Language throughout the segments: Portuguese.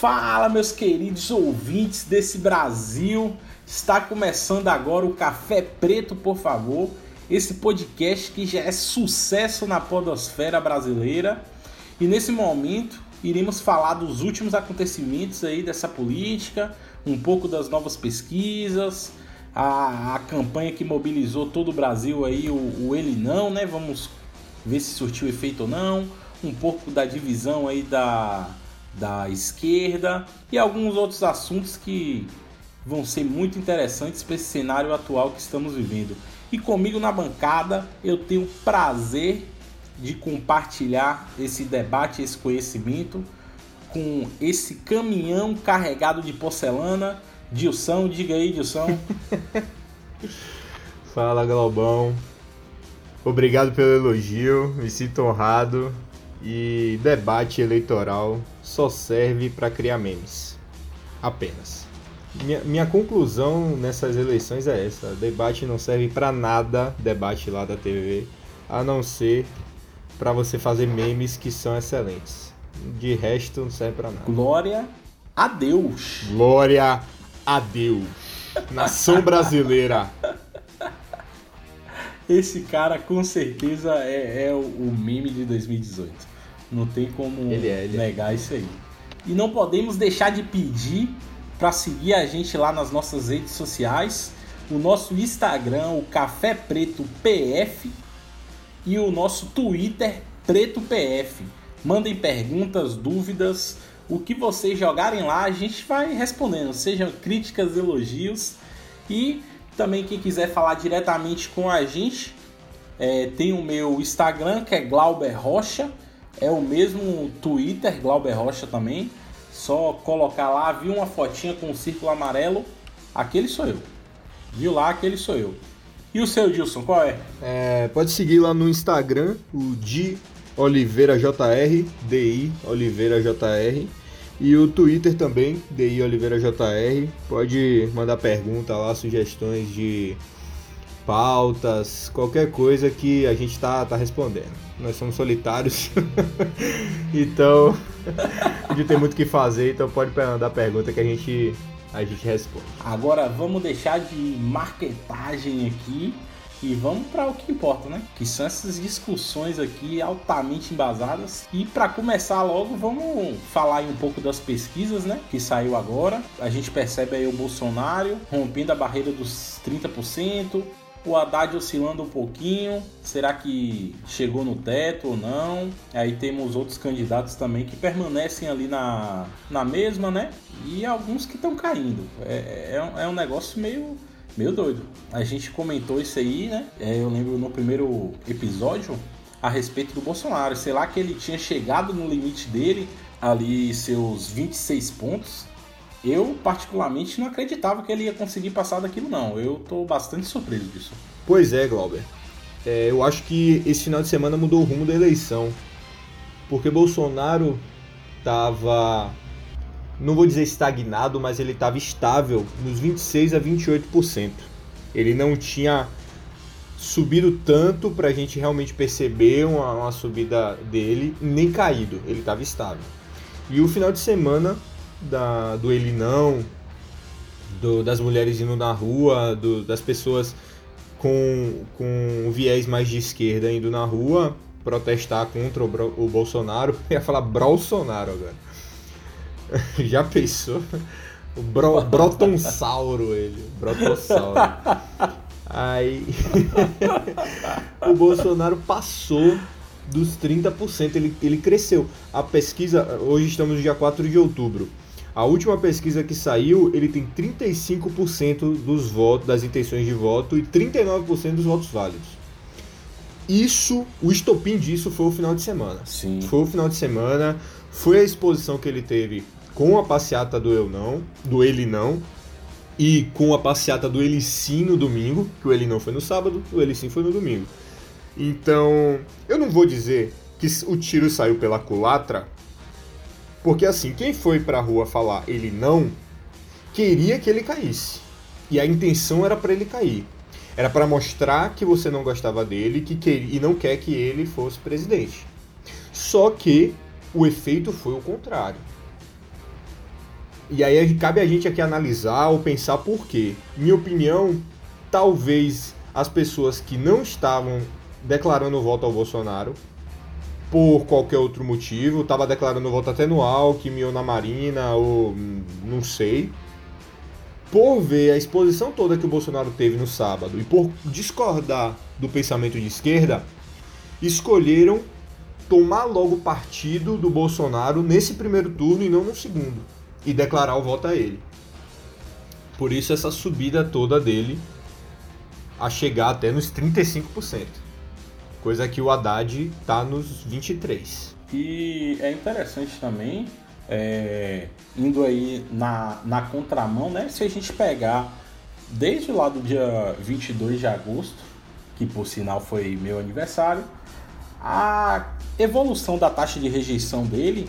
Fala, meus queridos ouvintes desse Brasil. Está começando agora o Café Preto, por favor. Esse podcast que já é sucesso na podosfera brasileira. E nesse momento iremos falar dos últimos acontecimentos aí dessa política, um pouco das novas pesquisas, a, a campanha que mobilizou todo o Brasil aí, o, o Ele Não, né? Vamos ver se surtiu efeito ou não. Um pouco da divisão aí da, da esquerda e alguns outros assuntos que vão ser muito interessantes para esse cenário atual que estamos vivendo. E comigo na bancada eu tenho o prazer de compartilhar esse debate, esse conhecimento com esse caminhão carregado de porcelana. Dilson, diga aí, Dilson. Fala, Globão. Obrigado pelo elogio, me sinto honrado. E debate eleitoral só serve para criar memes. Apenas. Minha, minha conclusão nessas eleições é essa: debate não serve para nada, debate lá da TV, a não ser para você fazer memes que são excelentes. De resto, não serve para nada. Glória a Deus. Glória a Deus. Nação brasileira. Esse cara com certeza é, é o meme de 2018. Não tem como ele é, ele é. negar é. isso aí. E não podemos deixar de pedir para seguir a gente lá nas nossas redes sociais, o nosso Instagram, o Café Preto PF e o nosso Twitter Preto PF. Mandem perguntas, dúvidas, o que vocês jogarem lá, a gente vai respondendo, sejam críticas, elogios e também quem quiser falar diretamente com a gente, é, tem o meu Instagram que é Glauber Rocha, é o mesmo Twitter Glauber Rocha também. Só colocar lá, viu uma fotinha com um círculo amarelo, aquele sou eu. Viu lá, aquele sou eu. E o seu, Dilson, qual é? é pode seguir lá no Instagram, o Di Oliveira JR, DI Oliveira JR. E o Twitter também, DI Oliveira JR. Pode mandar pergunta lá, sugestões de pautas, qualquer coisa que a gente tá, tá respondendo. Nós somos solitários, então de tem muito o que fazer, então pode mandar pergunta que a gente a gente responde. Agora vamos deixar de marketagem aqui e vamos para o que importa, né? Que são essas discussões aqui altamente embasadas. E para começar logo, vamos falar um pouco das pesquisas, né? Que saiu agora. A gente percebe aí o Bolsonaro rompendo a barreira dos 30%, o Haddad oscilando um pouquinho. Será que chegou no teto ou não? Aí temos outros candidatos também que permanecem ali na, na mesma, né? E alguns que estão caindo. É, é, é um negócio meio, meio doido. A gente comentou isso aí, né? É, eu lembro no primeiro episódio a respeito do Bolsonaro. Sei lá que ele tinha chegado no limite dele, ali seus 26 pontos. Eu, particularmente, não acreditava que ele ia conseguir passar daquilo, não. Eu tô bastante surpreso disso. Pois é, Glauber. É, eu acho que esse final de semana mudou o rumo da eleição. Porque Bolsonaro tava. Não vou dizer estagnado, mas ele estava estável nos 26 a 28%. Ele não tinha subido tanto para a gente realmente perceber uma, uma subida dele, nem caído. Ele estava estável. E o final de semana da, do ele não, do, das mulheres indo na rua, do, das pessoas com, com viés mais de esquerda indo na rua protestar contra o, o Bolsonaro. Eu ia falar Bolsonaro agora. Já pensou? O bro, Brotonsauro ele. Brotossauro. Aí o Bolsonaro passou dos 30%, ele, ele cresceu. A pesquisa, hoje estamos no dia 4 de outubro. A última pesquisa que saiu, ele tem 35% dos votos, das intenções de voto e 39% dos votos válidos. Isso, o estopim disso foi o final de semana. Sim. Foi o final de semana, foi a exposição que ele teve com a passeata do eu não, do ele não, e com a passeata do ele sim no domingo, que o ele não foi no sábado, o ele sim foi no domingo. Então, eu não vou dizer que o tiro saiu pela culatra, porque assim, quem foi pra rua falar ele não, queria que ele caísse. E a intenção era para ele cair. Era para mostrar que você não gostava dele que queria, e não quer que ele fosse presidente. Só que o efeito foi o contrário. E aí cabe a gente aqui analisar ou pensar por quê. Minha opinião, talvez as pessoas que não estavam declarando voto ao Bolsonaro por qualquer outro motivo, estava declarando voto até no Alckmin ou na Marina, ou não sei, por ver a exposição toda que o Bolsonaro teve no sábado e por discordar do pensamento de esquerda, escolheram tomar logo partido do Bolsonaro nesse primeiro turno e não no segundo, e declarar o voto a ele. Por isso essa subida toda dele a chegar até nos 35%. Coisa que o Haddad tá nos 23. E é interessante também, é, indo aí na, na contramão, né? Se a gente pegar desde lá do dia 22 de agosto, que por sinal foi meu aniversário, a evolução da taxa de rejeição dele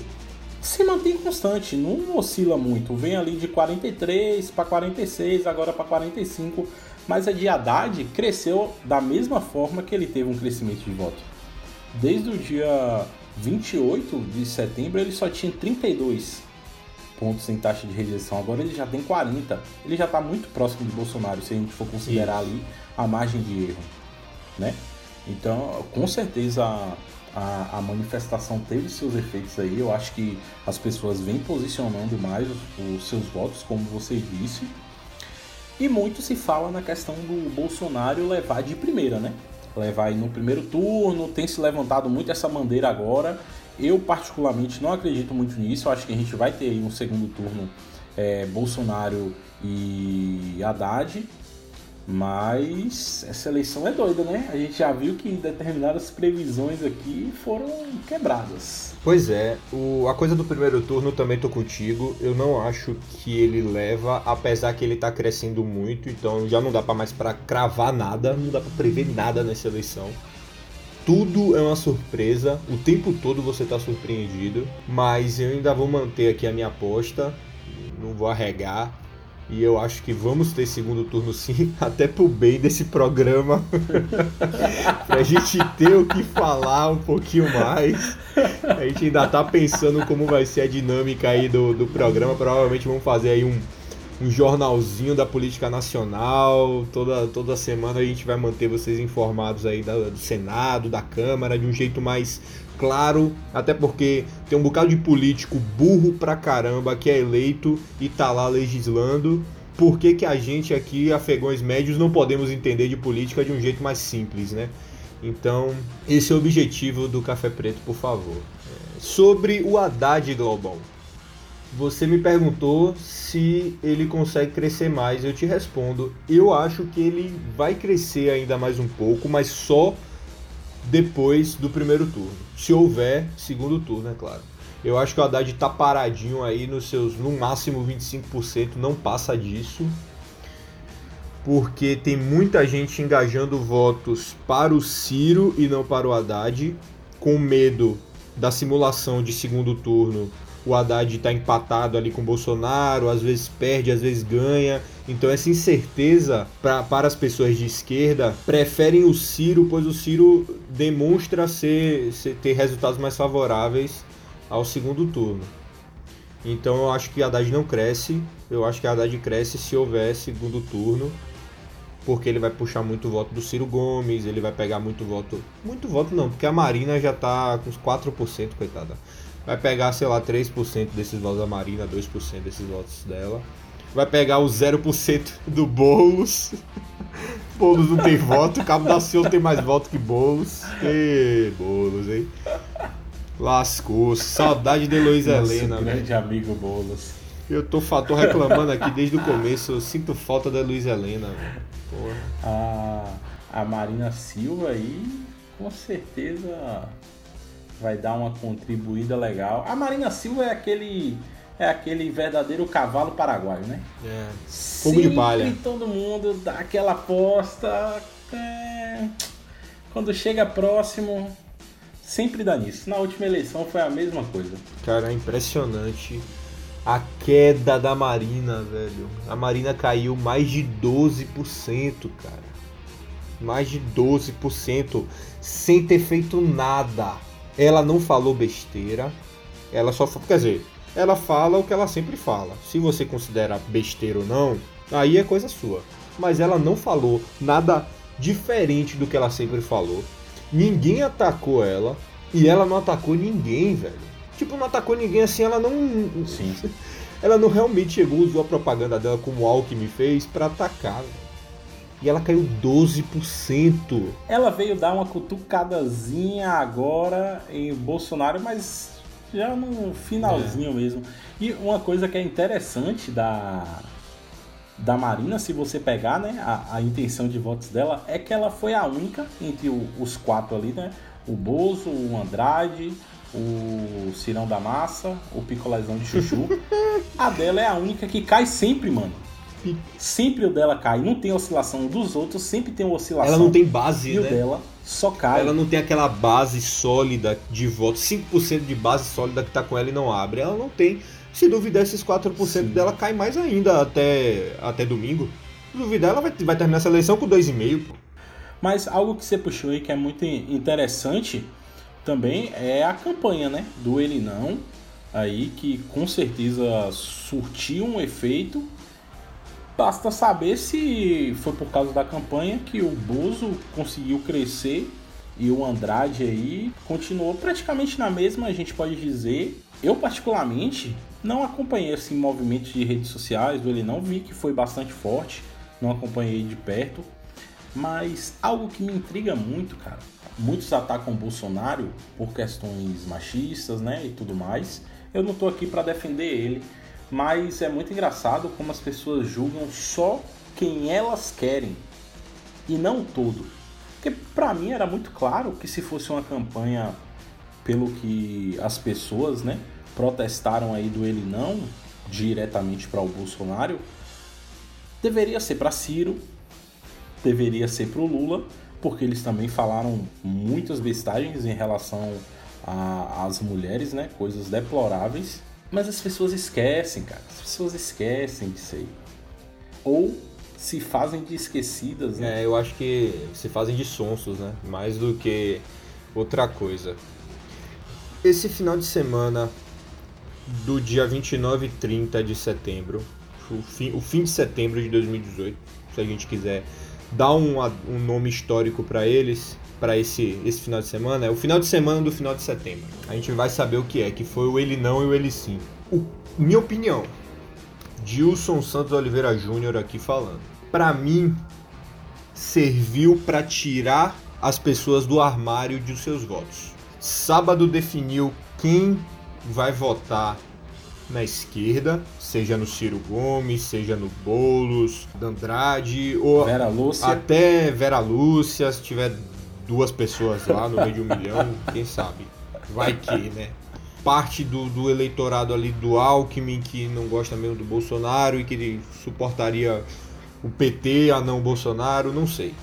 se mantém constante, não oscila muito. Vem ali de 43 para 46, agora para 45 mas a de Haddad cresceu da mesma forma que ele teve um crescimento de voto. Desde o dia 28 de setembro ele só tinha 32 pontos em taxa de rejeição, agora ele já tem 40. Ele já está muito próximo de Bolsonaro, se a gente for considerar Isso. ali a margem de erro, né? Então, com certeza a, a, manifestação teve seus efeitos aí. Eu acho que as pessoas vêm posicionando mais os, os seus votos, como você disse. E muito se fala na questão do Bolsonaro levar de primeira, né? Levar no primeiro turno, tem se levantado muito essa bandeira agora. Eu, particularmente, não acredito muito nisso. Eu acho que a gente vai ter um segundo turno é, Bolsonaro e Haddad. Mas essa eleição é doida, né? A gente já viu que determinadas previsões aqui foram quebradas. Pois é, o, a coisa do primeiro turno também tô contigo. Eu não acho que ele leva, apesar que ele tá crescendo muito, então já não dá para mais para cravar nada, não dá para prever nada nessa eleição. Tudo é uma surpresa, o tempo todo você tá surpreendido, mas eu ainda vou manter aqui a minha aposta, não vou arregar. E eu acho que vamos ter segundo turno sim, até pro bem desse programa. pra gente ter o que falar um pouquinho mais. A gente ainda tá pensando como vai ser a dinâmica aí do, do programa. Provavelmente vamos fazer aí um, um jornalzinho da política nacional. Toda, toda semana a gente vai manter vocês informados aí da, do Senado, da Câmara, de um jeito mais claro, até porque tem um bocado de político burro pra caramba que é eleito e tá lá legislando. Por que, que a gente aqui, afegões médios, não podemos entender de política de um jeito mais simples, né? Então, esse é o objetivo do Café Preto, por favor. Sobre o Haddad Global. Você me perguntou se ele consegue crescer mais. Eu te respondo. Eu acho que ele vai crescer ainda mais um pouco, mas só depois do primeiro turno. Se houver segundo turno, é claro. Eu acho que o Haddad tá paradinho aí nos seus, no máximo 25%, não passa disso. Porque tem muita gente engajando votos para o Ciro e não para o Haddad, com medo da simulação de segundo turno o Haddad está empatado ali com o Bolsonaro, às vezes perde, às vezes ganha. Então essa incerteza pra, para as pessoas de esquerda preferem o Ciro, pois o Ciro demonstra ser, ser ter resultados mais favoráveis ao segundo turno. Então eu acho que Haddad não cresce. Eu acho que Haddad cresce se houver segundo turno. Porque ele vai puxar muito voto do Ciro Gomes, ele vai pegar muito voto. Muito voto não, porque a Marina já tá com uns 4%, coitada vai pegar, sei lá, 3% desses votos da Marina, 2% desses votos dela. Vai pegar o 0% do Boulos. Boulos não tem voto, Cabo da Ciolo tem mais voto que Boulos. E Boulos, hein? Lascou. Saudade de Luiz Helena, grande véio. amigo Boulos. Eu tô, tô reclamando aqui desde o começo. Eu sinto falta da Luiz Helena, Porra. A, a Marina Silva aí, com certeza vai dar uma contribuída legal. A Marina Silva é aquele é aquele verdadeiro cavalo paraguaio, né? É. Fogo de palha. todo mundo dá aquela aposta. É... Quando chega próximo, sempre dá nisso. Na última eleição foi a mesma coisa. Cara, é impressionante a queda da Marina, velho. A Marina caiu mais de 12%, cara. Mais de 12% sem ter feito nada ela não falou besteira, ela só. Quer dizer, ela fala o que ela sempre fala. Se você considera besteira ou não, aí é coisa sua. Mas ela não falou nada diferente do que ela sempre falou. Ninguém atacou ela e ela não atacou ninguém, velho. Tipo, não atacou ninguém assim, ela não. Sim. ela não realmente chegou, usou a propaganda dela como o Alckmin fez para atacar. E ela caiu 12%. Ela veio dar uma cutucadazinha agora em Bolsonaro, mas já no finalzinho é. mesmo. E uma coisa que é interessante da, da Marina, se você pegar né, a, a intenção de votos dela, é que ela foi a única entre o, os quatro ali, né? O Bozo, o Andrade, o Cirão da Massa, o Picolezão de Chuchu. a dela é a única que cai sempre, mano. Sempre o dela cai, não tem oscilação dos outros, sempre tem uma oscilação. Ela não tem base, e né? o dela só cai. Ela não tem aquela base sólida de voto, 5% de base sólida que tá com ela e não abre. Ela não tem. Se duvidar, esses 4% Sim. dela cai mais ainda até, até domingo. Se duvidar, ela vai, vai terminar essa eleição com 2,5%. Mas algo que você puxou aí que é muito interessante também é a campanha, né? Do Ele Não, aí que com certeza surtiu um efeito. Basta saber se foi por causa da campanha que o Bozo conseguiu crescer e o Andrade aí continuou praticamente na mesma, a gente pode dizer. Eu particularmente não acompanhei esse movimento de redes sociais Ele Não, vi que foi bastante forte, não acompanhei de perto, mas algo que me intriga muito, cara, muitos atacam o Bolsonaro por questões machistas, né, e tudo mais. Eu não tô aqui para defender ele, mas é muito engraçado como as pessoas julgam só quem elas querem e não todo. Porque para mim era muito claro que se fosse uma campanha pelo que as pessoas, né, protestaram aí do ele não diretamente para o Bolsonaro, deveria ser para Ciro, deveria ser para o Lula porque eles também falaram muitas bestagens em relação às mulheres, né? Coisas deploráveis. Mas as pessoas esquecem, cara. As pessoas esquecem disso aí. Ou se fazem de esquecidas, né? É, eu acho que se fazem de sonsos, né? Mais do que outra coisa. Esse final de semana do dia 29 e 30 de setembro, o fim, o fim de setembro de 2018, se a gente quiser dar um, um nome histórico para eles, para esse, esse final de semana, é o final de semana do final de setembro. A gente vai saber o que é, que foi o ele não e o ele sim. O, minha opinião, Dilson Santos Oliveira Júnior aqui falando. Para mim, serviu para tirar as pessoas do armário de seus votos. Sábado definiu quem vai votar na esquerda, seja no Ciro Gomes, seja no Boulos, Andrade, ou Vera Lúcia. até Vera Lúcia, se tiver duas pessoas lá no meio de um milhão, quem sabe? Vai que, né? Parte do, do eleitorado ali do Alckmin, que não gosta mesmo do Bolsonaro e que suportaria o PT a não Bolsonaro, não sei.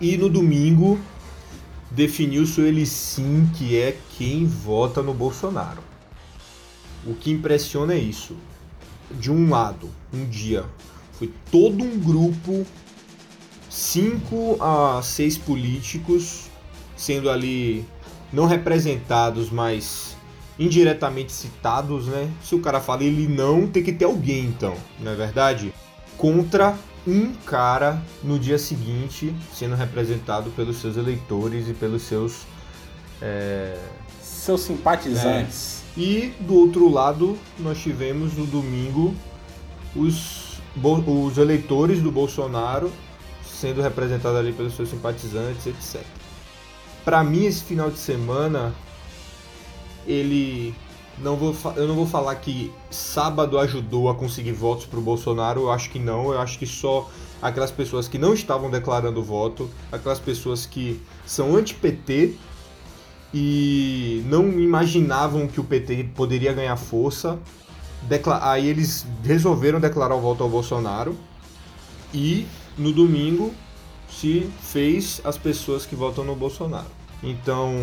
E no domingo definiu-se ele sim que é quem vota no Bolsonaro. O que impressiona é isso. De um lado, um dia, foi todo um grupo, cinco a seis políticos, sendo ali não representados, mas indiretamente citados, né? Se o cara fala ele não, tem que ter alguém então, não é verdade? Contra um cara no dia seguinte sendo representado pelos seus eleitores e pelos seus é... seus simpatizantes. É e do outro lado, nós tivemos no domingo os, os eleitores do Bolsonaro sendo representados ali pelos seus simpatizantes, etc. Para mim, esse final de semana, ele. Não vou, eu não vou falar que sábado ajudou a conseguir votos para o Bolsonaro, eu acho que não, eu acho que só aquelas pessoas que não estavam declarando voto, aquelas pessoas que são anti-PT e não imaginavam que o PT poderia ganhar força. Aí eles resolveram declarar o voto ao Bolsonaro e no domingo se fez as pessoas que votam no Bolsonaro. Então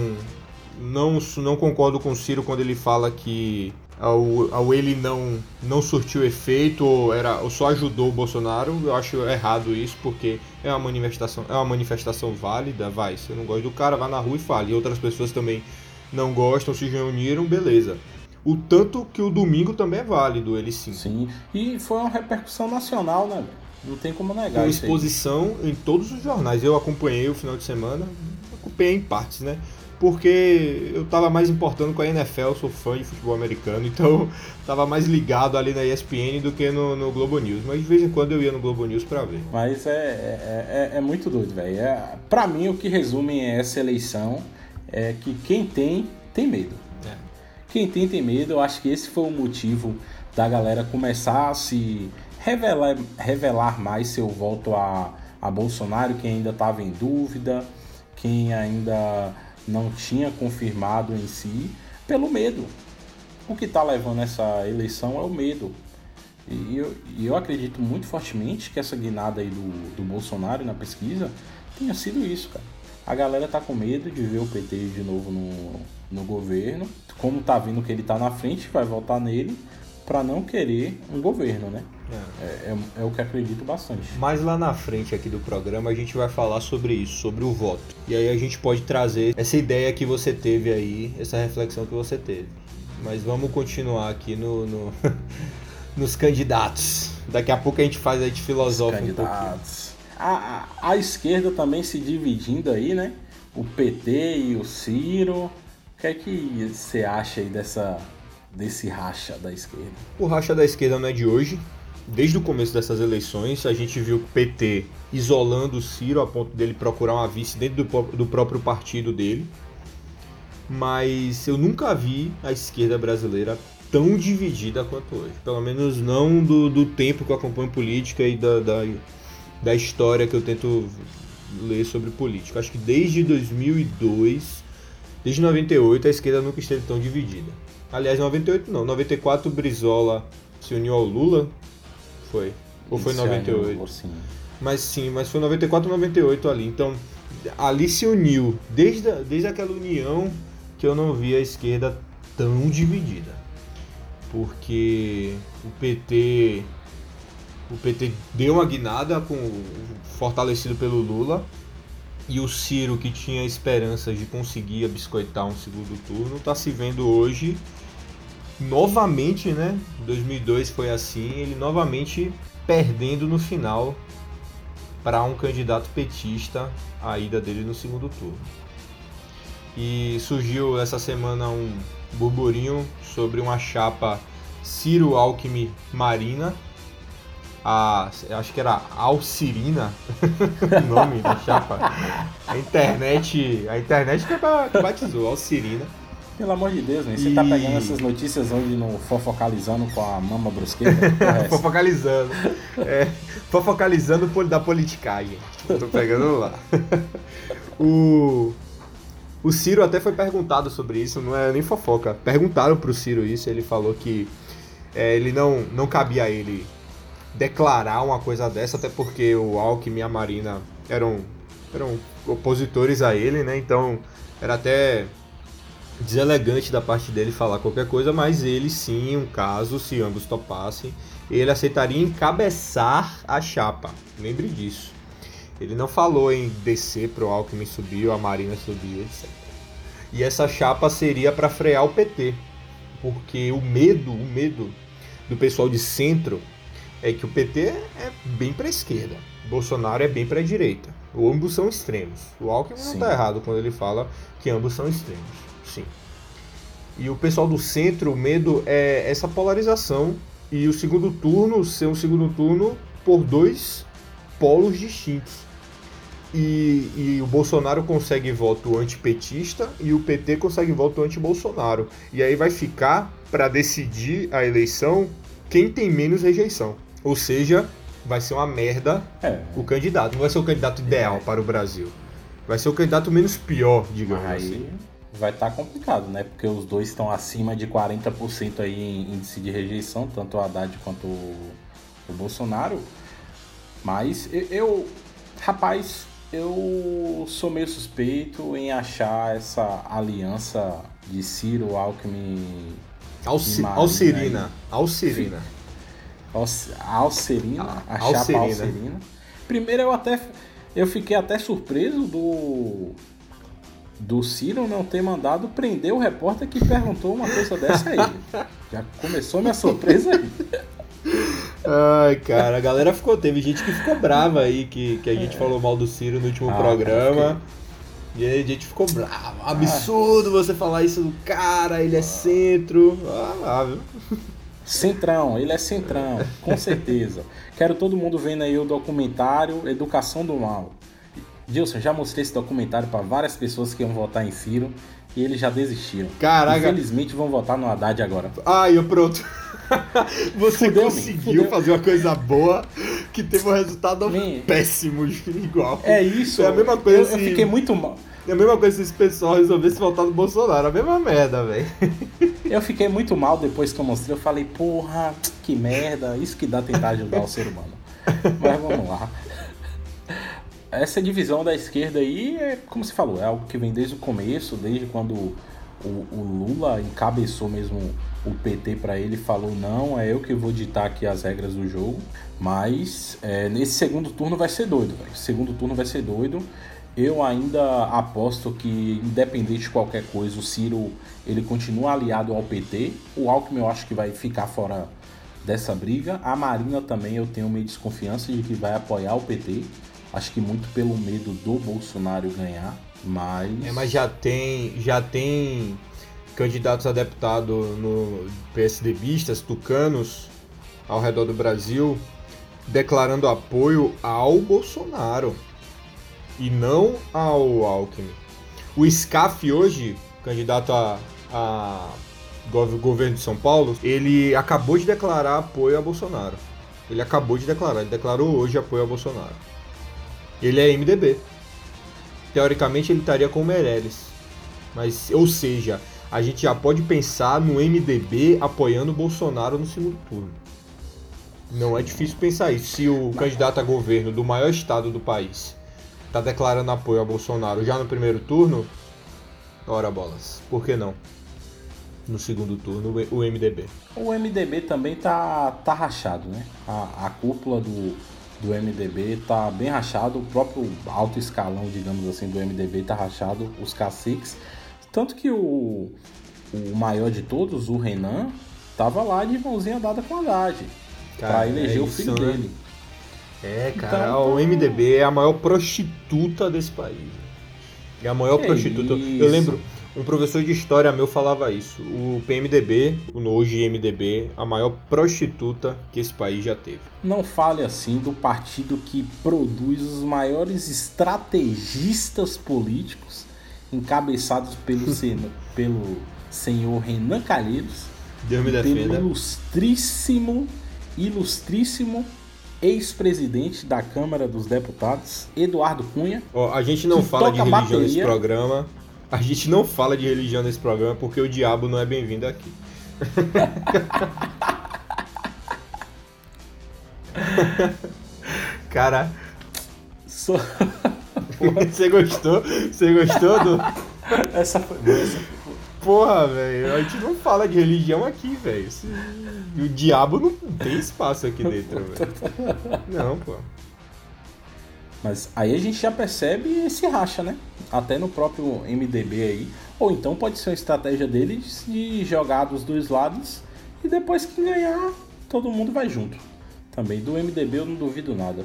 não, não concordo com o Ciro quando ele fala que ao, ao ele não, não surtiu efeito ou, era, ou só ajudou o Bolsonaro, eu acho errado isso, porque é uma manifestação, é uma manifestação válida, vai. Se não gosta do cara, vá na rua e fale. E outras pessoas também não gostam, se reuniram, beleza. O tanto que o domingo também é válido, ele sim. Sim, e foi uma repercussão nacional, né? Não tem como negar. Com exposição em todos os jornais. Eu acompanhei o final de semana, acompanhei em partes, né? Porque eu tava mais importando com a NFL, sou fã de futebol americano, então tava mais ligado ali na ESPN do que no, no Globo News. Mas de vez em quando eu ia no Globo News pra ver. Mas é, é, é, é muito doido, velho. É, pra mim, o que resume essa eleição é que quem tem, tem medo. É. Quem tem, tem medo. Eu acho que esse foi o motivo da galera começar a se revelar, revelar mais seu voto a, a Bolsonaro, quem ainda estava em dúvida, quem ainda não tinha confirmado em si, pelo medo. O que está levando essa eleição é o medo. E eu, eu acredito muito fortemente que essa guinada aí do, do Bolsonaro na pesquisa tenha sido isso, cara. A galera tá com medo de ver o PT de novo no, no governo. Como tá vindo que ele tá na frente, vai votar nele para não querer um governo, né? É. É, é, é, o que acredito bastante. Mas lá na frente aqui do programa a gente vai falar sobre isso, sobre o voto. E aí a gente pode trazer essa ideia que você teve aí, essa reflexão que você teve. Mas vamos continuar aqui no, no nos candidatos. Daqui a pouco a gente faz a gente filosofa um pouquinho. A, a, a esquerda também se dividindo aí, né? O PT e o Ciro. O que é que você acha aí dessa, desse racha da esquerda? O racha da esquerda não é de hoje desde o começo dessas eleições, a gente viu o PT isolando o Ciro a ponto dele procurar uma vice dentro do, do próprio partido dele. Mas eu nunca vi a esquerda brasileira tão dividida quanto hoje. Pelo menos não do, do tempo que eu acompanho política e da, da, da história que eu tento ler sobre política. Acho que desde 2002, desde 98, a esquerda nunca esteve tão dividida. Aliás, 98 não, 94 Brizola se uniu ao Lula, foi. Ou foi 98? Ano, sim. Mas sim, mas foi 94 ou 98 ali. Então, ali se uniu. Desde, desde aquela união que eu não vi a esquerda tão dividida. Porque o PT. O PT deu uma guinada com fortalecido pelo Lula. E o Ciro, que tinha esperanças de conseguir biscoitar um segundo turno, está se vendo hoje novamente, né? 2002 foi assim, ele novamente perdendo no final para um candidato petista a ida dele no segundo turno. E surgiu essa semana um burburinho sobre uma chapa Ciro Alckmin Marina. A, acho que era Alcirina, o nome da chapa. A internet, a internet que batizou, Alcirina. Pelo amor de Deus, né? Você e... tá pegando essas notícias onde no fofocalizando com a mama brusqueira? fofocalizando. É, fofocalizando da politicagem. Tô pegando lá. o, o Ciro até foi perguntado sobre isso, não é nem fofoca. Perguntaram pro Ciro isso, ele falou que é, ele não, não cabia a ele declarar uma coisa dessa, até porque o Alckmin e a Marina eram, eram opositores a ele, né? Então era até deselegante da parte dele falar qualquer coisa, mas ele sim, um caso, se ambos topassem, ele aceitaria encabeçar a chapa. Lembre disso. Ele não falou em descer pro Alckmin subir, ou a Marina subir, etc. E essa chapa seria para frear o PT, porque o medo, o medo do pessoal de centro é que o PT é bem para esquerda, Bolsonaro é bem para direita. Ambos são extremos. O Alckmin Sim. não está errado quando ele fala que ambos são extremos sim. E o pessoal do centro, o medo é essa polarização e o segundo turno ser um segundo turno por dois polos distintos. E, e, o Bolsonaro consegue voto antipetista e o PT consegue voto anti-Bolsonaro. E aí vai ficar para decidir a eleição quem tem menos rejeição. Ou seja, vai ser uma merda é. o candidato. Não vai ser o candidato ideal é. para o Brasil. Vai ser o candidato menos pior, digamos aí, assim vai estar tá complicado, né? Porque os dois estão acima de 40% aí em índice de rejeição, tanto o Haddad quanto o, o Bolsonaro. Mas eu, eu, rapaz, eu sou meio suspeito em achar essa aliança de Ciro, Alckmin... Alci Alcerina. Alcerina. Alcerina. A chapa Alcerina. Primeiro eu até... Eu fiquei até surpreso do do Ciro não ter mandado prender o repórter que perguntou uma coisa dessa aí. Já começou minha surpresa aí. Ai, cara, a galera ficou. Teve gente que ficou brava aí, que, que a gente é. falou mal do Ciro no último ah, programa. E aí a gente ficou bravo. Absurdo você falar isso do cara, ele é centro. Ah, lá, viu? Centrão, ele é centrão, com certeza. Quero todo mundo vendo aí o documentário Educação do Mal. Gilson, já mostrei esse documentário para várias pessoas que iam votar em Ciro e eles já desistiram. Caraca. Infelizmente vão votar no Haddad agora. Ah, eu pronto. Você fudeu, conseguiu fazer uma coisa boa que teve um resultado péssimo igual. É isso. É a mesma coisa. Eu, assim, eu fiquei muito mal. É a mesma coisa se esse pessoal resolvesse votar no Bolsonaro. A mesma merda, velho. Eu fiquei muito mal depois que eu mostrei. Eu falei, porra, que merda. Isso que dá tentar ajudar o ser humano. Mas vamos lá essa divisão da esquerda aí é, como se falou, é algo que vem desde o começo, desde quando o, o Lula encabeçou mesmo o PT para ele falou não, é eu que vou ditar aqui as regras do jogo. Mas é, nesse segundo turno vai ser doido, véio. segundo turno vai ser doido. Eu ainda aposto que, independente de qualquer coisa, o Ciro ele continua aliado ao PT. O Alckmin eu acho que vai ficar fora dessa briga. A Marina também eu tenho meio desconfiança de que vai apoiar o PT. Acho que muito pelo medo do Bolsonaro ganhar, mas. É, mas já tem, já tem candidatos a deputado no PSDBistas, tucanos, ao redor do Brasil, declarando apoio ao Bolsonaro e não ao Alckmin. O SCAF hoje, candidato a, a governo de São Paulo, ele acabou de declarar apoio a Bolsonaro. Ele acabou de declarar, ele declarou hoje apoio a Bolsonaro. Ele é MDB. Teoricamente ele estaria com o Meirelles. Mas, ou seja, a gente já pode pensar no MDB apoiando o Bolsonaro no segundo turno. Não é difícil pensar isso. Se o candidato a governo do maior estado do país está declarando apoio a Bolsonaro já no primeiro turno, ora bolas. Por que não? No segundo turno, o MDB. O MDB também tá, tá rachado, né? A, a cúpula do, do MDB tá bem rachado, o próprio alto escalão, digamos assim, do MDB tá rachado, os caciques. Tanto que o, o maior de todos, o Renan, tava lá de mãozinha dada com a Haddad. Pra eleger é o filho né? dele. É, cara, então, o MDB é a maior prostituta desse país. É a maior prostituta. Isso. Eu lembro, um professor de história meu falava isso. O PMDB, o hoje MDB, a maior prostituta que esse país já teve. Não fale assim do partido que produz os maiores estrategistas políticos, encabeçados pelo, seno, pelo senhor Renan Calheiros. Deus me defenda. Pelo ilustríssimo, ilustríssimo ex-presidente da Câmara dos Deputados, Eduardo Cunha. Oh, a gente não fala de religião bateria. nesse programa. A gente não fala de religião nesse programa porque o diabo não é bem-vindo aqui. Cara. Sou... Você gostou? Você gostou do. Essa foi boa. Porra, velho. A gente não fala de religião aqui, velho. O diabo não tem espaço aqui dentro, velho. Não, pô. Mas aí a gente já percebe esse racha, né? Até no próprio MDB aí. Ou então pode ser uma estratégia deles de jogar dos dois lados e depois que ganhar, todo mundo vai junto. Também do MDB eu não duvido nada.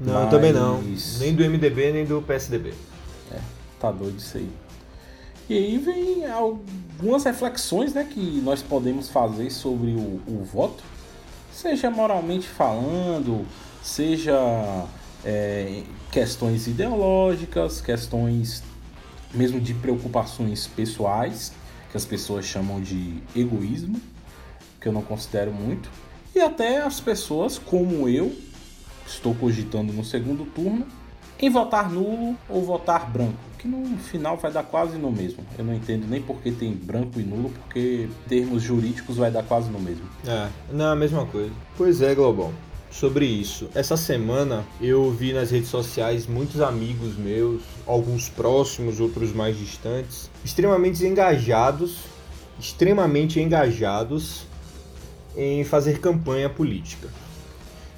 Não, Mas... também não. Nem do MDB, nem do PSDB. É, tá doido isso aí. E aí vem algumas reflexões né, que nós podemos fazer sobre o, o voto, seja moralmente falando, seja é, questões ideológicas, questões mesmo de preocupações pessoais, que as pessoas chamam de egoísmo, que eu não considero muito, e até as pessoas como eu, estou cogitando no segundo turno, em votar nulo ou votar branco, que no final vai dar quase no mesmo. Eu não entendo nem porque tem branco e nulo, porque em termos jurídicos vai dar quase no mesmo. É, não é a mesma coisa. Pois é, Globão sobre isso. Essa semana eu vi nas redes sociais muitos amigos meus, alguns próximos, outros mais distantes, extremamente engajados, extremamente engajados em fazer campanha política.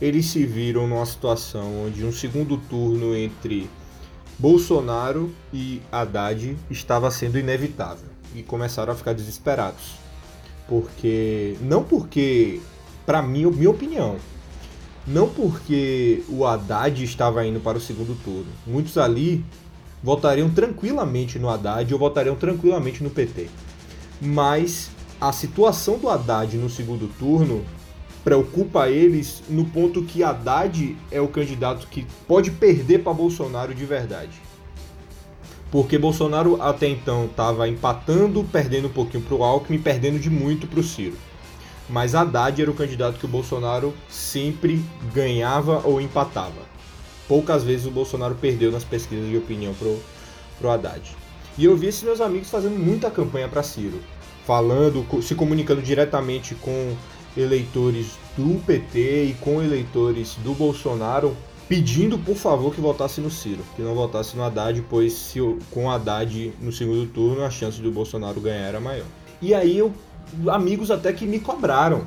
Eles se viram numa situação onde um segundo turno entre Bolsonaro e Haddad estava sendo inevitável e começaram a ficar desesperados. Porque não porque para mim, minha opinião, não porque o Haddad estava indo para o segundo turno. Muitos ali votariam tranquilamente no Haddad ou votariam tranquilamente no PT. Mas a situação do Haddad no segundo turno preocupa eles no ponto que Haddad é o candidato que pode perder para Bolsonaro de verdade. Porque Bolsonaro até então estava empatando, perdendo um pouquinho para o Alckmin, perdendo de muito para o Ciro. Mas Haddad era o candidato que o Bolsonaro sempre ganhava ou empatava. Poucas vezes o Bolsonaro perdeu nas pesquisas de opinião pro, pro Haddad. E eu vi esses meus amigos fazendo muita campanha para Ciro falando, se comunicando diretamente com eleitores do PT e com eleitores do Bolsonaro, pedindo por favor que votasse no Ciro, que não votasse no Haddad, pois se, com o Haddad no segundo turno a chance do Bolsonaro ganhar era maior. E aí eu, amigos até que me cobraram.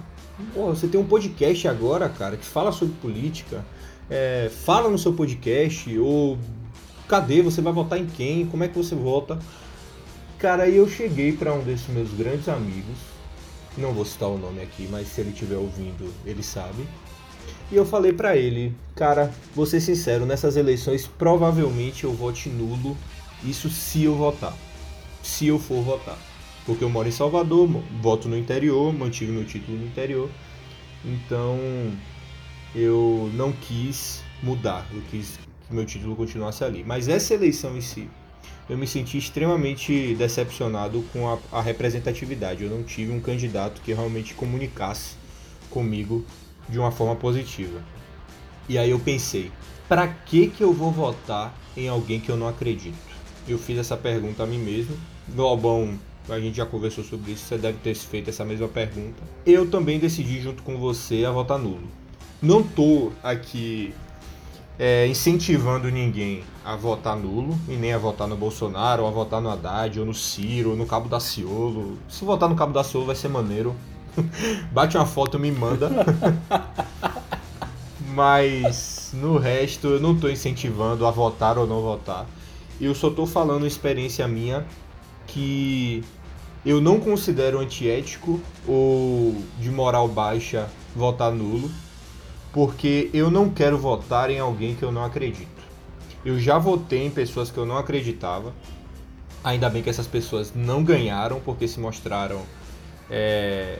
Pô, você tem um podcast agora, cara, que fala sobre política. É, fala no seu podcast, ou cadê? Você vai votar em quem? Como é que você vota? Cara, aí eu cheguei para um desses meus grandes amigos, não vou citar o nome aqui, mas se ele estiver ouvindo, ele sabe. E eu falei para ele, cara, vou ser sincero, nessas eleições provavelmente eu vote nulo, isso se eu votar. Se eu for votar. Porque eu moro em Salvador, voto no interior, mantive meu título no interior. Então eu não quis mudar, eu quis que meu título continuasse ali. Mas essa eleição em si, eu me senti extremamente decepcionado com a, a, representatividade. Eu não tive um candidato que realmente comunicasse comigo de uma forma positiva. E aí eu pensei, para que que eu vou votar em alguém que eu não acredito? Eu fiz essa pergunta a mim mesmo. Globão, a gente já conversou sobre isso, você deve ter feito essa mesma pergunta. Eu também decidi junto com você a votar nulo. Não tô aqui é, incentivando ninguém a votar nulo e nem a votar no Bolsonaro, ou a votar no Haddad, ou no Ciro, ou no Cabo da Ciolo. Se votar no Cabo da Ciolo vai ser maneiro. Bate uma foto e me manda. Mas no resto eu não estou incentivando a votar ou não votar. Eu só estou falando experiência minha que eu não considero antiético ou de moral baixa votar nulo porque eu não quero votar em alguém que eu não acredito. Eu já votei em pessoas que eu não acreditava. Ainda bem que essas pessoas não ganharam porque se mostraram é,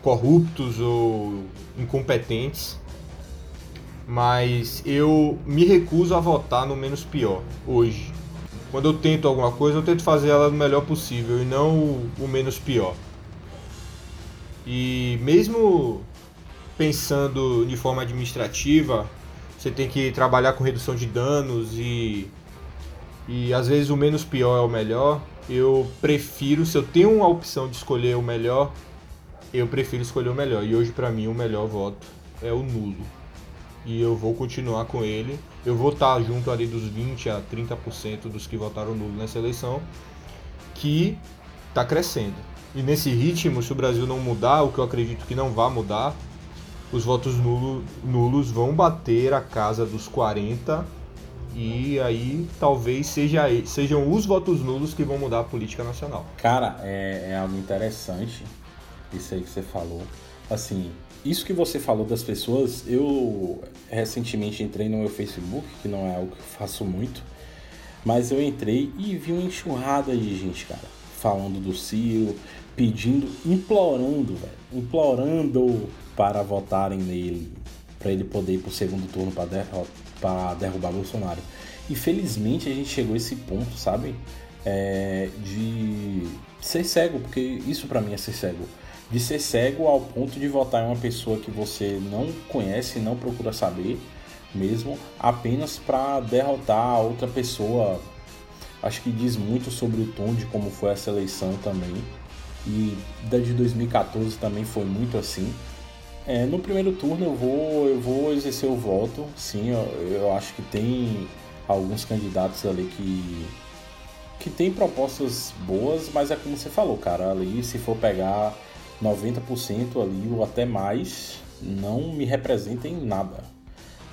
corruptos ou incompetentes. Mas eu me recuso a votar no menos pior hoje. Quando eu tento alguma coisa, eu tento fazer ela do melhor possível e não o menos pior. E mesmo pensando de forma administrativa, você tem que trabalhar com redução de danos e e às vezes o menos pior é o melhor. Eu prefiro, se eu tenho uma opção de escolher o melhor, eu prefiro escolher o melhor. E hoje para mim o melhor voto é o nulo. E eu vou continuar com ele. Eu vou estar junto ali dos 20 a 30% dos que votaram nulo nessa eleição, que está crescendo. E nesse ritmo, se o Brasil não mudar, o que eu acredito que não vai mudar, os votos nulo, nulos vão bater a casa dos 40 e aí talvez seja, sejam os votos nulos que vão mudar a política nacional. Cara, é, é algo interessante isso aí que você falou. Assim, isso que você falou das pessoas, eu recentemente entrei no meu Facebook, que não é algo que eu faço muito, mas eu entrei e vi uma enxurrada de gente, cara, falando do Ciro, pedindo, implorando, velho, implorando para votarem nele, para ele poder ir para o segundo turno para derro derrubar Bolsonaro. E felizmente a gente chegou a esse ponto, sabe? É, de ser cego, porque isso para mim é ser cego. De ser cego ao ponto de votar em uma pessoa que você não conhece, não procura saber mesmo, apenas para derrotar a outra pessoa. Acho que diz muito sobre o tom de como foi essa eleição também. E da de 2014 também foi muito assim. É, no primeiro turno eu vou, eu vou exercer o voto, sim, eu, eu acho que tem alguns candidatos ali que, que tem propostas boas, mas é como você falou, cara, ali se for pegar 90% ali ou até mais, não me representa em nada.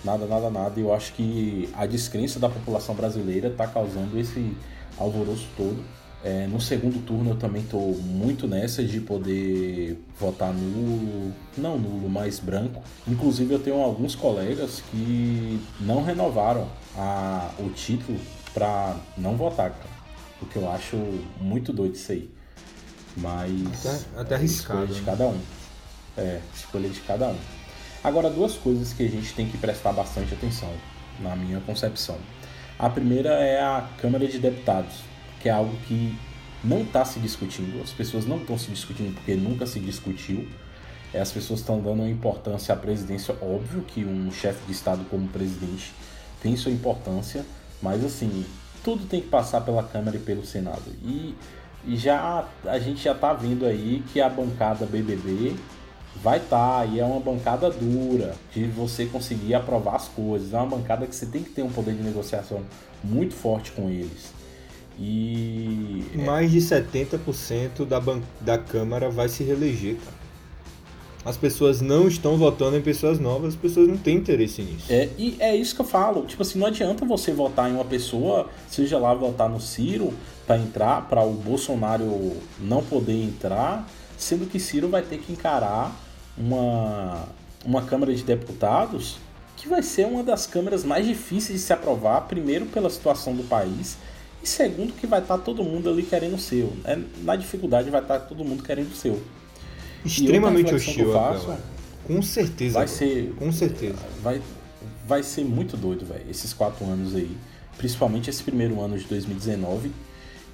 Nada, nada, nada. Eu acho que a descrença da população brasileira está causando esse alvoroço todo. É, no segundo turno eu também estou muito nessa de poder votar nulo, não nulo, mas branco. Inclusive eu tenho alguns colegas que não renovaram a, o título para não votar, cara. Porque eu acho muito doido isso aí. Mas. Até, até arriscado. Escolha de né? cada um. É, escolha de cada um. Agora, duas coisas que a gente tem que prestar bastante atenção, na minha concepção. A primeira é a Câmara de Deputados, que é algo que não está se discutindo, as pessoas não estão se discutindo porque nunca se discutiu. É, as pessoas estão dando importância à presidência. Óbvio que um chefe de Estado como presidente tem sua importância, mas assim, tudo tem que passar pela Câmara e pelo Senado. E, e já a gente já está vendo aí que a bancada BBB vai estar, tá, e é uma bancada dura, de você conseguir aprovar as coisas. É uma bancada que você tem que ter um poder de negociação muito forte com eles. E. Mais de 70% da, ban da Câmara vai se reeleger, cara. As pessoas não estão votando em pessoas novas, as pessoas não têm interesse nisso. É, e é isso que eu falo. Tipo assim, não adianta você votar em uma pessoa, seja lá votar no Ciro para entrar, para o Bolsonaro não poder entrar, sendo que Ciro vai ter que encarar uma, uma Câmara de Deputados que vai ser uma das câmaras mais difíceis de se aprovar, primeiro pela situação do país e segundo que vai estar tá todo mundo ali querendo o seu. É, na dificuldade vai estar tá todo mundo querendo o seu. Extremamente hostil, faço, Com certeza. Vai ser. Com certeza. Vai, vai ser muito doido, velho, esses quatro anos aí. Principalmente esse primeiro ano de 2019.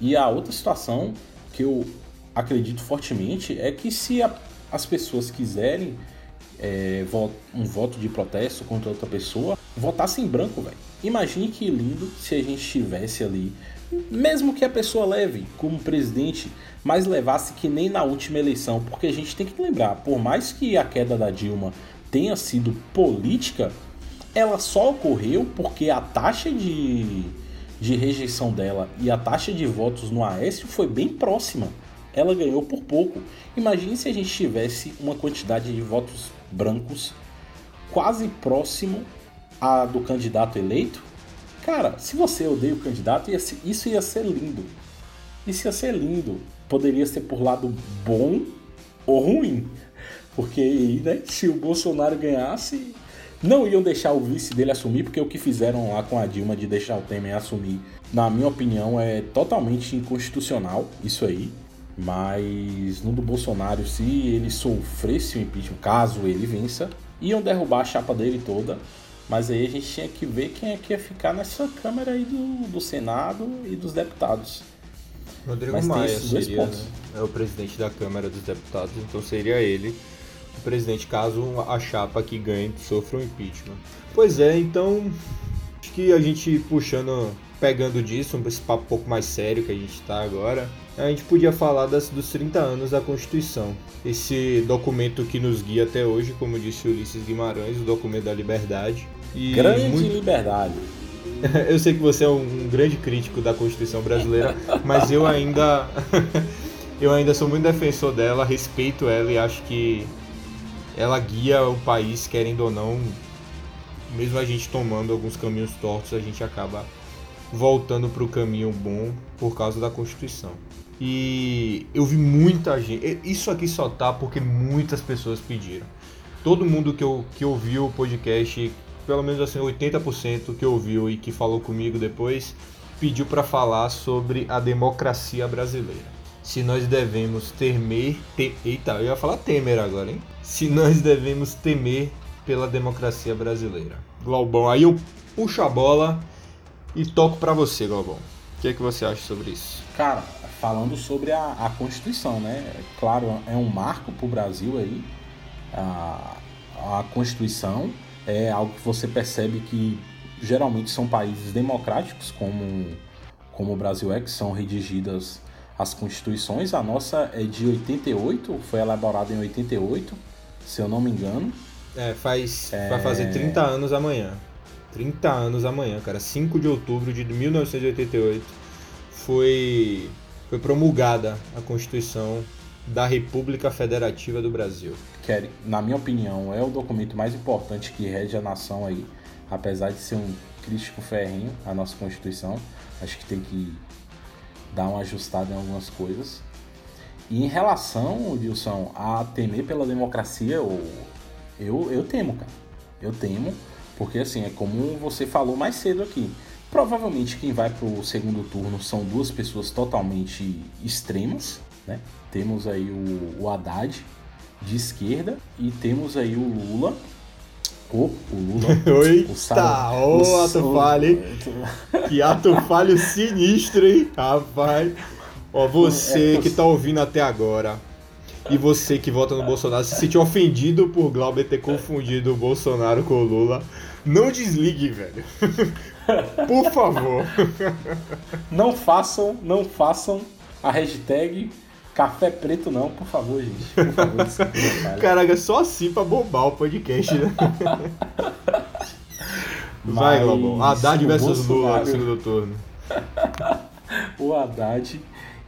E a outra situação que eu acredito fortemente é que se a, as pessoas quiserem é, um voto de protesto contra outra pessoa, votassem em branco, velho. Imagine que lindo se a gente tivesse ali, mesmo que a pessoa leve como presidente, mas levasse que nem na última eleição, porque a gente tem que lembrar, por mais que a queda da Dilma tenha sido política, ela só ocorreu porque a taxa de, de rejeição dela e a taxa de votos no Aécio foi bem próxima ela ganhou por pouco. Imagine se a gente tivesse uma quantidade de votos brancos quase próximo a do candidato eleito. Cara, se você odeia o candidato, isso ia ser lindo. Isso ia ser lindo. Poderia ser por lado bom ou ruim. Porque né, se o Bolsonaro ganhasse, não iam deixar o vice dele assumir, porque o que fizeram lá com a Dilma de deixar o Temer assumir, na minha opinião, é totalmente inconstitucional. Isso aí. Mas no do Bolsonaro, se ele sofresse o impeachment, caso ele vença, iam derrubar a chapa dele toda. Mas aí a gente tinha que ver quem é que ia ficar nessa Câmara aí do, do Senado e dos deputados. Rodrigo Mas Maia seria né? é o presidente da Câmara dos Deputados, então seria ele o presidente caso a chapa que ganhe sofra um impeachment. Pois é, então acho que a gente puxando, pegando disso, esse papo um pouco mais sério que a gente está agora, a gente podia falar das, dos 30 anos da Constituição. Esse documento que nos guia até hoje, como disse Ulisses Guimarães, o documento da liberdade. E Grande muito... liberdade. eu sei que você é um, grande crítico da Constituição brasileira, mas eu ainda eu ainda sou muito defensor dela, respeito ela e acho que ela guia o país, querendo ou não, mesmo a gente tomando alguns caminhos tortos, a gente acaba voltando para o caminho bom por causa da Constituição. E eu vi muita gente. Isso aqui só tá porque muitas pessoas pediram. Todo mundo que, eu, que ouviu o podcast, pelo menos assim, 80% que ouviu e que falou comigo depois, pediu para falar sobre a democracia brasileira. Se nós devemos temer. Te, eita, eu ia falar temer agora, hein? Se nós devemos temer pela democracia brasileira. Glaubão, aí eu puxo a bola e toco para você, Glaubão. O que, é que você acha sobre isso? Cara, falando sobre a, a Constituição, né? Claro, é um marco para o Brasil aí. A, a Constituição é algo que você percebe que geralmente são países democráticos, como, como o Brasil é, que são redigidas as constituições. A nossa é de 88, foi elaborada em 88, se eu não me engano. É, faz, é... vai fazer 30 anos amanhã. 30 anos amanhã, cara. 5 de outubro de 1988 foi foi promulgada a Constituição da República Federativa do Brasil. Que, na minha opinião, é o documento mais importante que rege a nação aí, apesar de ser um crítico ferrinho à nossa Constituição. Acho que tem que dar uma ajustada em algumas coisas. E em relação, Wilson, a temer pela democracia, eu, eu, eu temo, cara. Eu temo, porque assim, é como você falou mais cedo aqui. Provavelmente quem vai pro segundo turno são duas pessoas totalmente extremas, né? Temos aí o, o Haddad de esquerda e temos aí o Lula. O, o Lula. Oi, ô oh, ato falho, Que ato falho sinistro, hein, rapaz. Ó, você é, que tá ouvindo até agora e você que vota no Bolsonaro se sentiu ofendido por Glauber ter confundido o Bolsonaro com o Lula, não desligue, velho. Por favor. Não façam, não façam a hashtag Café preto não, por favor, gente. Por favor, Caraca, só assim pra bombar o podcast, né? Vai, Globão. Haddad versus Lula no segundo turno. o Haddad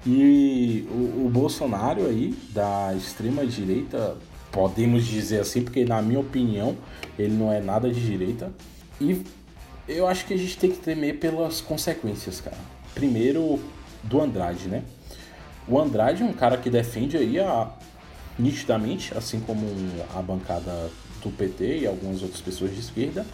e o, o Bolsonaro aí, da extrema direita, podemos dizer assim, porque na minha opinião ele não é nada de direita. E eu acho que a gente tem que temer pelas consequências, cara. Primeiro, do Andrade, né? O Andrade é um cara que defende aí a, nitidamente, assim como a bancada do PT e algumas outras pessoas de esquerda,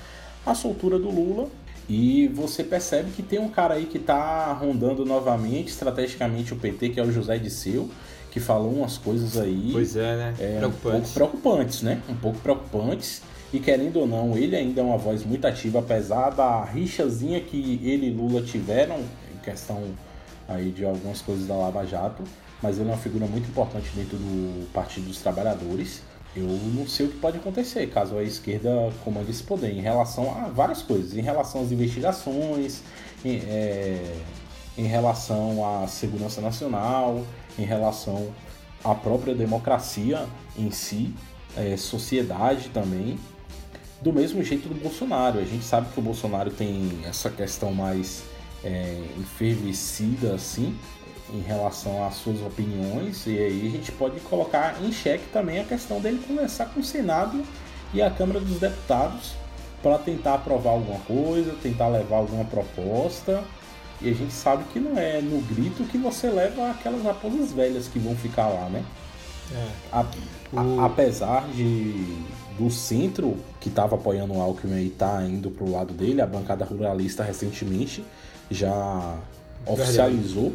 a soltura do Lula. E você percebe que tem um cara aí que está rondando novamente, estrategicamente, o PT, que é o José Disseu, que falou umas coisas aí. Pois é, né? É, preocupantes. Um pouco preocupantes, né? Um pouco preocupantes. E querendo ou não, ele ainda é uma voz muito ativa, apesar da rixazinha que ele e Lula tiveram, em questão aí de algumas coisas da Lava Jato, mas ele é uma figura muito importante dentro do Partido dos Trabalhadores. Eu não sei o que pode acontecer caso a esquerda comande esse poder em relação a várias coisas, em relação às investigações, em, é, em relação à segurança nacional, em relação à própria democracia em si, é, sociedade também. Do mesmo jeito do Bolsonaro. A gente sabe que o Bolsonaro tem essa questão mais é, enfervecida assim em relação às suas opiniões e aí a gente pode colocar em xeque também a questão dele conversar com o Senado e a Câmara dos Deputados para tentar aprovar alguma coisa, tentar levar alguma proposta. E a gente sabe que não é no grito que você leva aquelas raposas velhas que vão ficar lá, né? É. A, o... a, apesar de do centro que estava apoiando o Alckmin e tá indo pro lado dele, a bancada ruralista recentemente já oficializou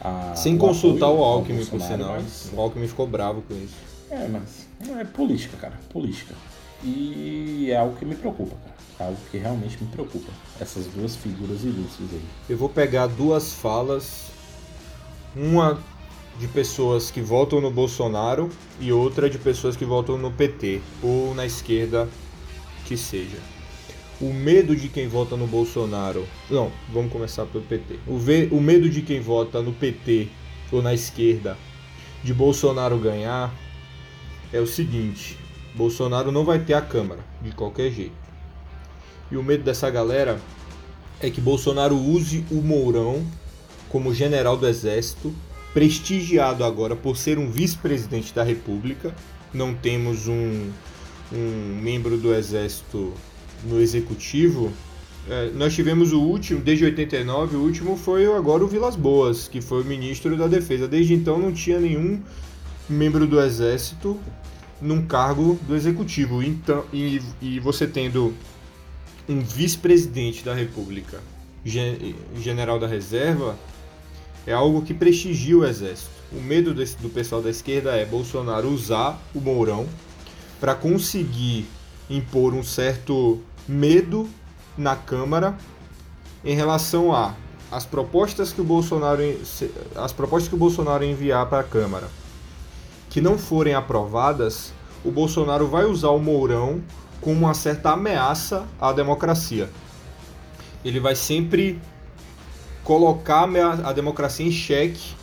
a, Sem consultar o Alckmin, por sinal. Mas... O Alckmin ficou bravo com isso. É, mas é política, cara. Política. E é algo que me preocupa, cara. É algo que realmente me preocupa. Essas duas figuras ilustres aí. Eu vou pegar duas falas. Uma de pessoas que votam no Bolsonaro e outra de pessoas que votam no PT ou na esquerda que seja o medo de quem vota no Bolsonaro. Não, vamos começar pelo PT. O, ve, o medo de quem vota no PT ou na esquerda de Bolsonaro ganhar é o seguinte: Bolsonaro não vai ter a Câmara, de qualquer jeito. E o medo dessa galera é que Bolsonaro use o Mourão como general do Exército, prestigiado agora por ser um vice-presidente da República. Não temos um, um membro do Exército no executivo, é, nós tivemos o último, desde 89, o último foi agora o Vilas Boas, que foi o ministro da Defesa. Desde então não tinha nenhum membro do Exército num cargo do executivo. Então, e, e você tendo um vice-presidente da República, gen, general da reserva, é algo que prestigia o Exército. O medo desse, do pessoal da esquerda é Bolsonaro usar o Mourão para conseguir impor um certo medo na Câmara em relação a as propostas que o Bolsonaro as propostas que o Bolsonaro enviar para a Câmara que não forem aprovadas, o Bolsonaro vai usar o Mourão como uma certa ameaça à democracia. Ele vai sempre colocar a democracia em xeque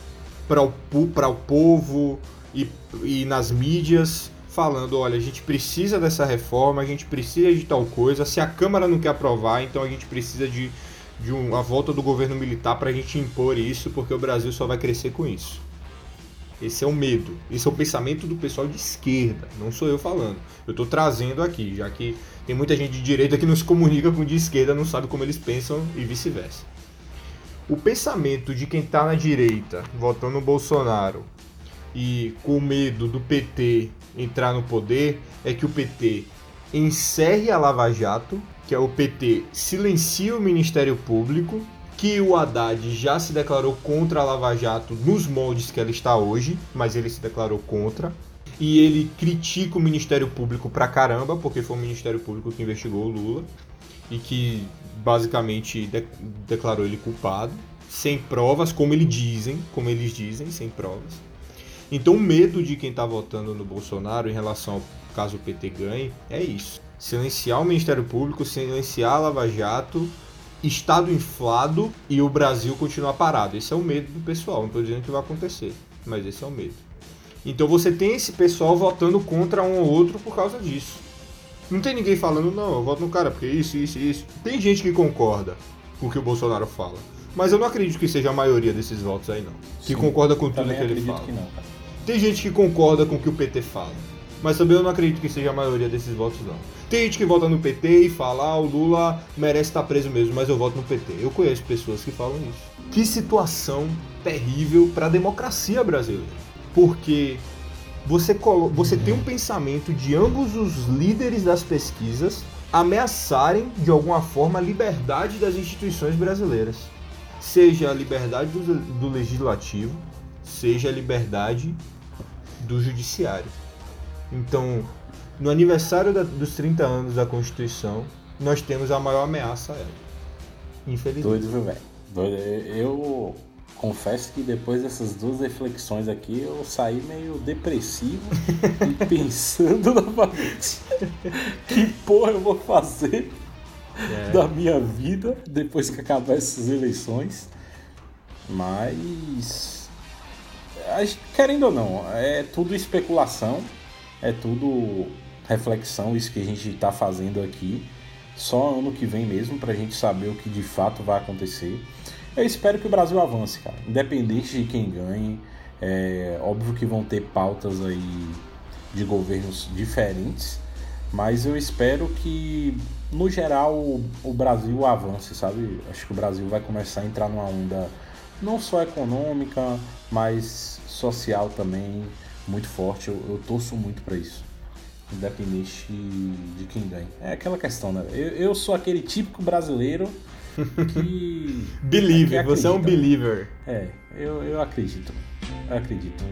para o, o povo e, e nas mídias falando, olha, a gente precisa dessa reforma, a gente precisa de tal coisa, se a Câmara não quer aprovar, então a gente precisa de, de uma volta do governo militar para a gente impor isso, porque o Brasil só vai crescer com isso. Esse é o medo. Esse é o pensamento do pessoal de esquerda. Não sou eu falando. Eu estou trazendo aqui, já que tem muita gente de direita que não se comunica com de esquerda, não sabe como eles pensam e vice-versa. O pensamento de quem está na direita, votando no Bolsonaro, e com medo do PT entrar no poder, é que o PT encerre a Lava Jato, que é o PT silencia o Ministério Público, que o Haddad já se declarou contra a Lava Jato nos moldes que ela está hoje, mas ele se declarou contra. E ele critica o Ministério Público pra caramba, porque foi o Ministério Público que investigou o Lula e que basicamente de declarou ele culpado, sem provas, como eles dizem, como eles dizem, sem provas. Então o medo de quem está votando no Bolsonaro em relação ao caso o PT ganhe é isso. Silenciar o Ministério Público, silenciar a Lava Jato, Estado inflado e o Brasil continuar parado. Esse é o medo do pessoal. Não estou dizendo que vai acontecer, mas esse é o medo. Então você tem esse pessoal votando contra um ou outro por causa disso. Não tem ninguém falando, não, eu voto no cara porque isso, isso, isso. Tem gente que concorda com o que o Bolsonaro fala. Mas eu não acredito que seja a maioria desses votos aí, não. Que Sim, concorda com tudo que ele fala. Que não, tem gente que concorda com o que o PT fala. Mas também eu não acredito que seja a maioria desses votos, não. Tem gente que vota no PT e fala, ah, o Lula merece estar preso mesmo, mas eu voto no PT. Eu conheço pessoas que falam isso. Que situação terrível para a democracia brasileira. Porque você, você tem um pensamento de ambos os líderes das pesquisas ameaçarem, de alguma forma, a liberdade das instituições brasileiras. Seja a liberdade do, do legislativo, seja a liberdade do judiciário. Então, no aniversário da, dos 30 anos da Constituição, nós temos a maior ameaça a ela. Infelizmente. Doido, velho. Doido. Eu confesso que depois dessas duas reflexões aqui, eu saí meio depressivo e pensando novamente que porra eu vou fazer é. da minha vida depois que acabar essas eleições. Mas querendo ou não, é tudo especulação, é tudo reflexão, isso que a gente está fazendo aqui. Só ano que vem mesmo, para a gente saber o que de fato vai acontecer. Eu espero que o Brasil avance, cara, independente de quem ganhe. É óbvio que vão ter pautas aí de governos diferentes, mas eu espero que, no geral, o Brasil avance, sabe? Acho que o Brasil vai começar a entrar numa onda não só econômica, mas social também muito forte. Eu, eu torço muito para isso, independente de quem ganhe. É aquela questão, né? Eu, eu sou aquele típico brasileiro que. believer, você é um believer. É, eu, eu acredito. Eu acredito.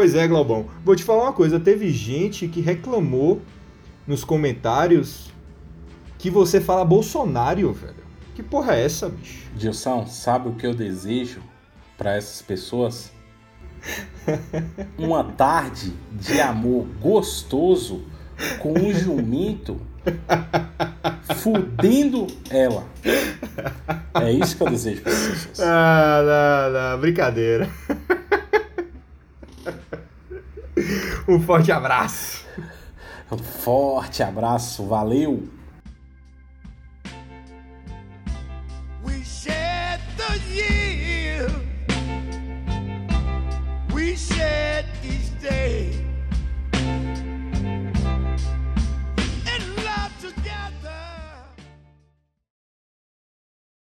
Pois é, Glaubão. Vou te falar uma coisa, teve gente que reclamou nos comentários que você fala Bolsonaro, velho. Que porra é essa, bicho? Gilson, sabe o que eu desejo para essas pessoas? Uma tarde de amor gostoso com um jumento fudendo ela. É isso que eu desejo para essas pessoas. Ah, não, não, brincadeira. um forte abraço. Um forte abraço, valeu! We shed the year, we shed each day.